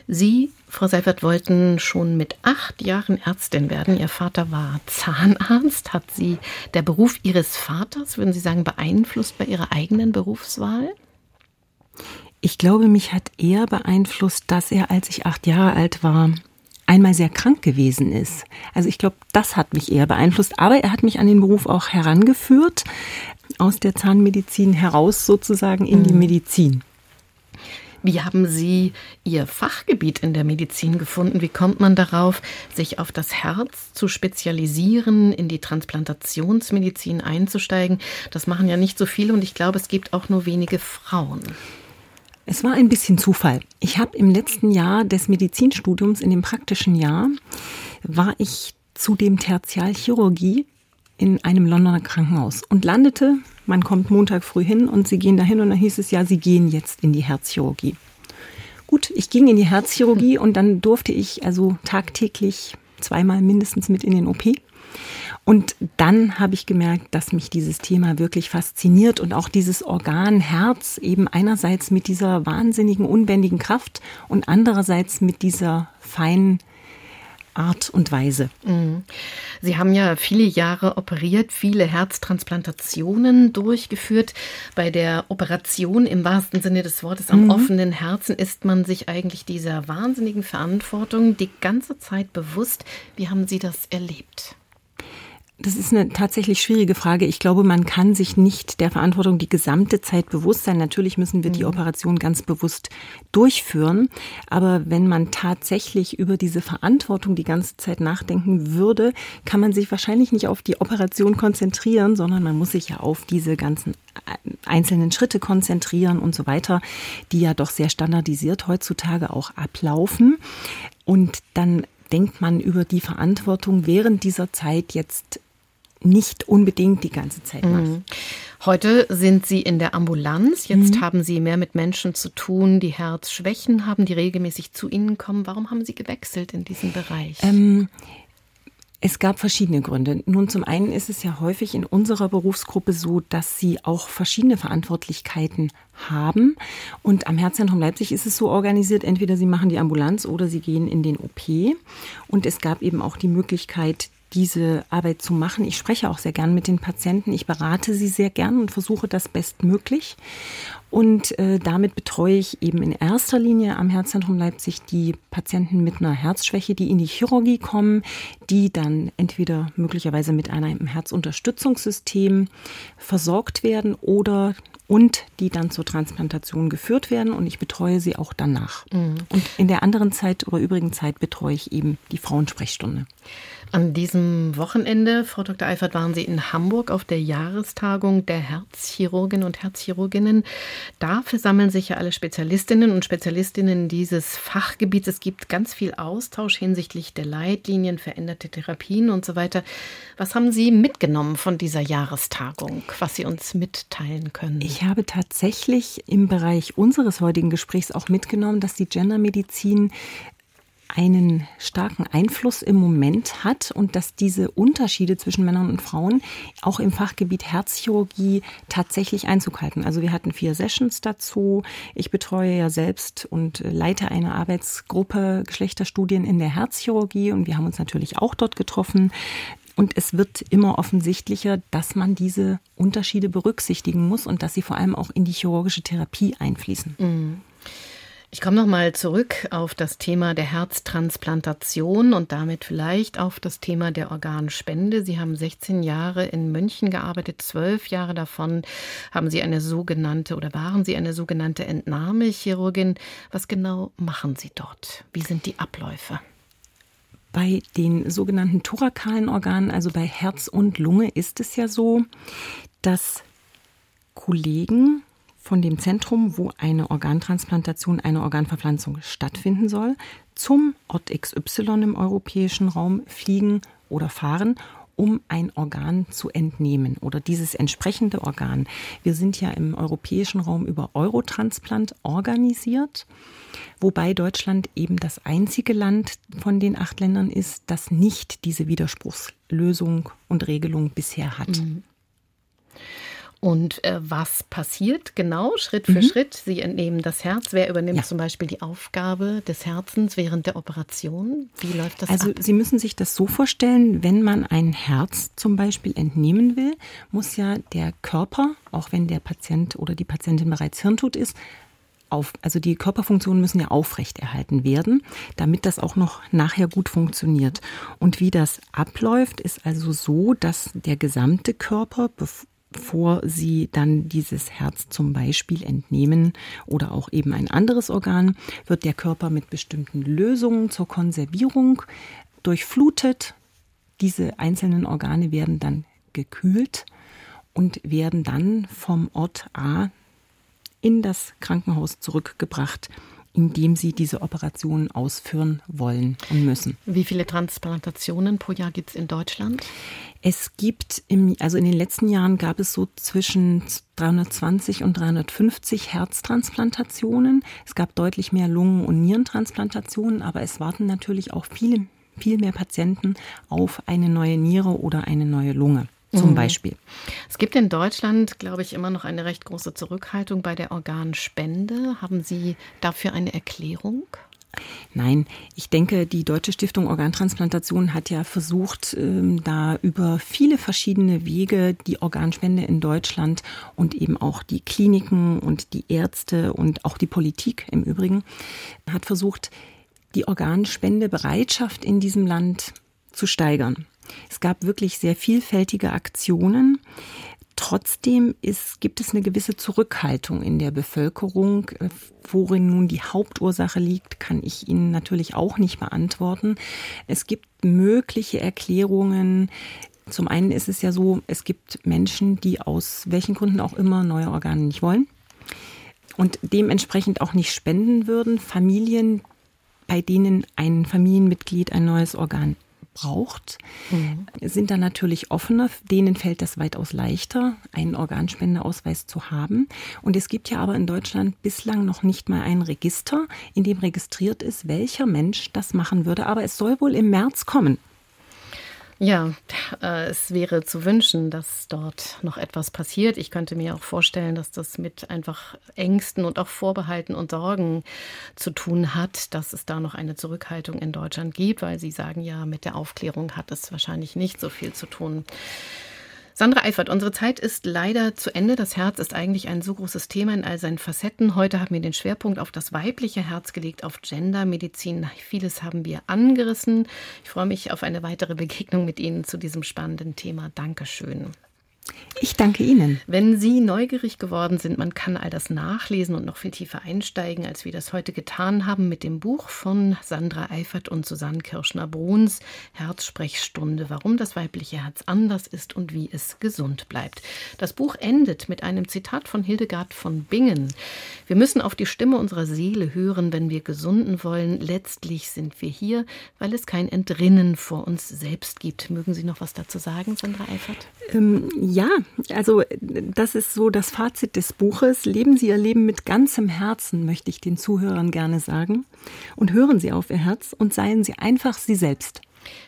Sie, Frau Seifert, wollten schon mit acht Jahren Ärztin werden. Ihr Vater war Zahnarzt. Hat Sie der Beruf Ihres Vaters, würden Sie sagen, beeinflusst bei Ihrer eigenen Berufswahl? Ich glaube, mich hat eher beeinflusst, dass er, als ich acht Jahre alt war, einmal sehr krank gewesen ist. Also ich glaube, das hat mich eher beeinflusst. Aber er hat mich an den Beruf auch herangeführt, aus der Zahnmedizin heraus sozusagen in die mhm. Medizin. Wie haben Sie Ihr Fachgebiet in der Medizin gefunden? Wie kommt man darauf, sich auf das Herz zu spezialisieren, in die Transplantationsmedizin einzusteigen? Das machen ja nicht so viele und ich glaube, es gibt auch nur wenige Frauen. Es war ein bisschen Zufall. Ich habe im letzten Jahr des Medizinstudiums, in dem praktischen Jahr, war ich zu dem Tertialchirurgie in einem Londoner Krankenhaus und landete, man kommt Montag früh hin und sie gehen dahin und dann hieß es ja, sie gehen jetzt in die Herzchirurgie. Gut, ich ging in die Herzchirurgie und dann durfte ich also tagtäglich zweimal mindestens mit in den OP. Und dann habe ich gemerkt, dass mich dieses Thema wirklich fasziniert und auch dieses Organ Herz eben einerseits mit dieser wahnsinnigen, unbändigen Kraft und andererseits mit dieser feinen Art und Weise. Mhm. Sie haben ja viele Jahre operiert, viele Herztransplantationen durchgeführt. Bei der Operation im wahrsten Sinne des Wortes am mhm. offenen Herzen ist man sich eigentlich dieser wahnsinnigen Verantwortung die ganze Zeit bewusst. Wie haben Sie das erlebt? Das ist eine tatsächlich schwierige Frage. Ich glaube, man kann sich nicht der Verantwortung die gesamte Zeit bewusst sein. Natürlich müssen wir die mhm. Operation ganz bewusst durchführen. Aber wenn man tatsächlich über diese Verantwortung die ganze Zeit nachdenken würde, kann man sich wahrscheinlich nicht auf die Operation konzentrieren, sondern man muss sich ja auf diese ganzen einzelnen Schritte konzentrieren und so weiter, die ja doch sehr standardisiert heutzutage auch ablaufen. Und dann denkt man über die Verantwortung während dieser Zeit jetzt nicht unbedingt die ganze Zeit. Mhm. Heute sind Sie in der Ambulanz. Jetzt mhm. haben Sie mehr mit Menschen zu tun, die Herzschwächen haben, die regelmäßig zu Ihnen kommen. Warum haben Sie gewechselt in diesem Bereich? Ähm, es gab verschiedene Gründe. Nun, zum einen ist es ja häufig in unserer Berufsgruppe so, dass sie auch verschiedene Verantwortlichkeiten haben. Und am Herzzentrum Leipzig ist es so organisiert, entweder sie machen die Ambulanz oder sie gehen in den OP. Und es gab eben auch die Möglichkeit, diese Arbeit zu machen. Ich spreche auch sehr gern mit den Patienten. Ich berate sie sehr gern und versuche das bestmöglich. Und äh, damit betreue ich eben in erster Linie am Herzzentrum Leipzig die Patienten mit einer Herzschwäche, die in die Chirurgie kommen, die dann entweder möglicherweise mit einem Herzunterstützungssystem versorgt werden oder und die dann zur Transplantation geführt werden und ich betreue sie auch danach. Mhm. Und in der anderen Zeit oder übrigen Zeit betreue ich eben die Frauensprechstunde. An diesem Wochenende, Frau Dr. Eifert, waren Sie in Hamburg auf der Jahrestagung der Herzchirurginnen und Herzchirurginnen. Da versammeln sich ja alle Spezialistinnen und Spezialistinnen dieses Fachgebiets. Es gibt ganz viel Austausch hinsichtlich der Leitlinien, veränderte Therapien und so weiter. Was haben Sie mitgenommen von dieser Jahrestagung, was Sie uns mitteilen können? Ich habe tatsächlich im Bereich unseres heutigen Gesprächs auch mitgenommen, dass die Gendermedizin einen starken Einfluss im Moment hat und dass diese Unterschiede zwischen Männern und Frauen auch im Fachgebiet Herzchirurgie tatsächlich Einzug halten. Also wir hatten vier Sessions dazu. Ich betreue ja selbst und leite eine Arbeitsgruppe Geschlechterstudien in der Herzchirurgie und wir haben uns natürlich auch dort getroffen. Und es wird immer offensichtlicher, dass man diese Unterschiede berücksichtigen muss und dass sie vor allem auch in die chirurgische Therapie einfließen. Mhm. Ich komme noch mal zurück auf das Thema der Herztransplantation und damit vielleicht auf das Thema der Organspende. Sie haben 16 Jahre in München gearbeitet, zwölf Jahre davon haben Sie eine sogenannte oder waren Sie eine sogenannte Entnahmechirurgin. Was genau machen Sie dort? Wie sind die Abläufe? Bei den sogenannten thorakalen Organen, also bei Herz und Lunge, ist es ja so, dass Kollegen von dem Zentrum, wo eine Organtransplantation, eine Organverpflanzung stattfinden soll, zum Ort XY im europäischen Raum fliegen oder fahren, um ein Organ zu entnehmen oder dieses entsprechende Organ. Wir sind ja im europäischen Raum über Eurotransplant organisiert, wobei Deutschland eben das einzige Land von den acht Ländern ist, das nicht diese Widerspruchslösung und Regelung bisher hat. Mhm. Und äh, was passiert genau Schritt für mhm. Schritt? Sie entnehmen das Herz. Wer übernimmt ja. zum Beispiel die Aufgabe des Herzens während der Operation? Wie läuft das Also ab? Sie müssen sich das so vorstellen, wenn man ein Herz zum Beispiel entnehmen will, muss ja der Körper, auch wenn der Patient oder die Patientin bereits hirntot ist, auf, also die Körperfunktionen müssen ja aufrechterhalten werden, damit das auch noch nachher gut funktioniert. Und wie das abläuft, ist also so, dass der gesamte Körper, bevor Sie dann dieses Herz zum Beispiel entnehmen oder auch eben ein anderes Organ, wird der Körper mit bestimmten Lösungen zur Konservierung durchflutet. Diese einzelnen Organe werden dann gekühlt und werden dann vom Ort A in das Krankenhaus zurückgebracht, in dem sie diese Operation ausführen wollen und müssen. Wie viele Transplantationen pro Jahr gibt es in Deutschland? Es gibt, im, also in den letzten Jahren gab es so zwischen 320 und 350 Herztransplantationen. Es gab deutlich mehr Lungen- und Nierentransplantationen, aber es warten natürlich auch viele, viel mehr Patienten auf eine neue Niere oder eine neue Lunge zum mhm. Beispiel. Es gibt in Deutschland, glaube ich, immer noch eine recht große Zurückhaltung bei der Organspende. Haben Sie dafür eine Erklärung? Nein, ich denke, die Deutsche Stiftung Organtransplantation hat ja versucht, ähm, da über viele verschiedene Wege die Organspende in Deutschland und eben auch die Kliniken und die Ärzte und auch die Politik im Übrigen, hat versucht, die Organspendebereitschaft in diesem Land zu steigern. Es gab wirklich sehr vielfältige Aktionen. Trotzdem ist, gibt es eine gewisse Zurückhaltung in der Bevölkerung. Worin nun die Hauptursache liegt, kann ich Ihnen natürlich auch nicht beantworten. Es gibt mögliche Erklärungen. Zum einen ist es ja so, es gibt Menschen, die aus welchen Gründen auch immer neue Organe nicht wollen und dementsprechend auch nicht spenden würden. Familien, bei denen ein Familienmitglied ein neues Organ braucht, mhm. sind dann natürlich offener. Denen fällt das weitaus leichter, einen Organspendeausweis zu haben. Und es gibt ja aber in Deutschland bislang noch nicht mal ein Register, in dem registriert ist, welcher Mensch das machen würde. Aber es soll wohl im März kommen. Ja, äh, es wäre zu wünschen, dass dort noch etwas passiert. Ich könnte mir auch vorstellen, dass das mit einfach Ängsten und auch Vorbehalten und Sorgen zu tun hat, dass es da noch eine Zurückhaltung in Deutschland gibt, weil Sie sagen ja, mit der Aufklärung hat es wahrscheinlich nicht so viel zu tun. Sandra Eifert, unsere Zeit ist leider zu Ende. Das Herz ist eigentlich ein so großes Thema in all seinen Facetten. Heute haben wir den Schwerpunkt auf das weibliche Herz gelegt, auf Gendermedizin. Vieles haben wir angerissen. Ich freue mich auf eine weitere Begegnung mit Ihnen zu diesem spannenden Thema. Dankeschön. Ich danke Ihnen. Wenn Sie neugierig geworden sind, man kann all das nachlesen und noch viel tiefer einsteigen, als wir das heute getan haben mit dem Buch von Sandra Eifert und Susanne Kirschner-Bruns, Herzsprechstunde, warum das weibliche Herz anders ist und wie es gesund bleibt. Das Buch endet mit einem Zitat von Hildegard von Bingen. Wir müssen auf die Stimme unserer Seele hören, wenn wir gesunden wollen. Letztlich sind wir hier, weil es kein Entrinnen vor uns selbst gibt. Mögen Sie noch was dazu sagen, Sandra Eifert? Ähm, ja, also das ist so das Fazit des Buches. Leben Sie Ihr Leben mit ganzem Herzen, möchte ich den Zuhörern gerne sagen. Und hören Sie auf Ihr Herz und seien Sie einfach Sie selbst.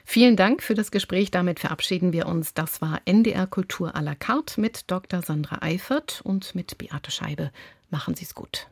Vielen Dank für das Gespräch. Damit verabschieden wir uns. Das war NDR Kultur à la carte mit Dr. Sandra Eifert und mit Beate Scheibe. Machen Sie es gut.